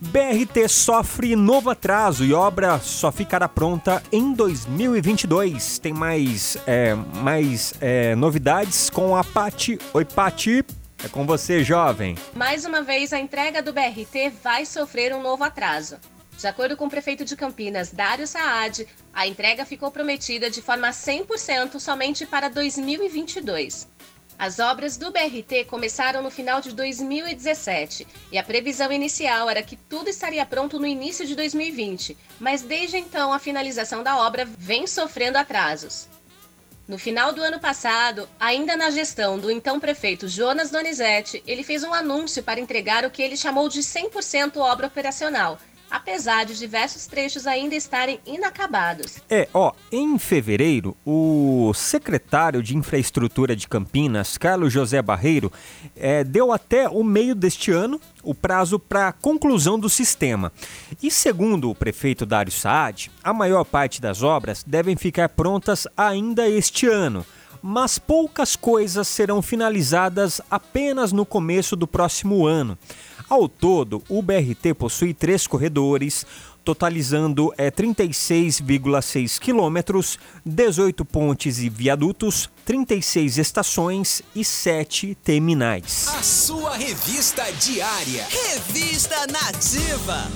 BRT sofre novo atraso e obra só ficará pronta em 2022. Tem mais, é, mais é, novidades com a Pati. Oi, Pati. É com você, jovem. Mais uma vez, a entrega do BRT vai sofrer um novo atraso. De acordo com o prefeito de Campinas, Dário Saad, a entrega ficou prometida de forma 100% somente para 2022. As obras do BRT começaram no final de 2017 e a previsão inicial era que tudo estaria pronto no início de 2020, mas desde então a finalização da obra vem sofrendo atrasos. No final do ano passado, ainda na gestão do então prefeito Jonas Donizete, ele fez um anúncio para entregar o que ele chamou de 100% obra operacional, apesar de diversos trechos ainda estarem inacabados. É, ó, em fevereiro, o secretário de Infraestrutura de Campinas, Carlos José Barreiro, é, deu até o meio deste ano o prazo para conclusão do sistema. E segundo o prefeito Dário Saad, a maior parte das obras devem ficar prontas ainda este ano mas poucas coisas serão finalizadas apenas no começo do próximo ano. Ao todo, o BRT possui três corredores, totalizando é, 36,6 quilômetros, 18 pontes e viadutos, 36 estações e 7 terminais. A sua revista diária. Revista Nativa.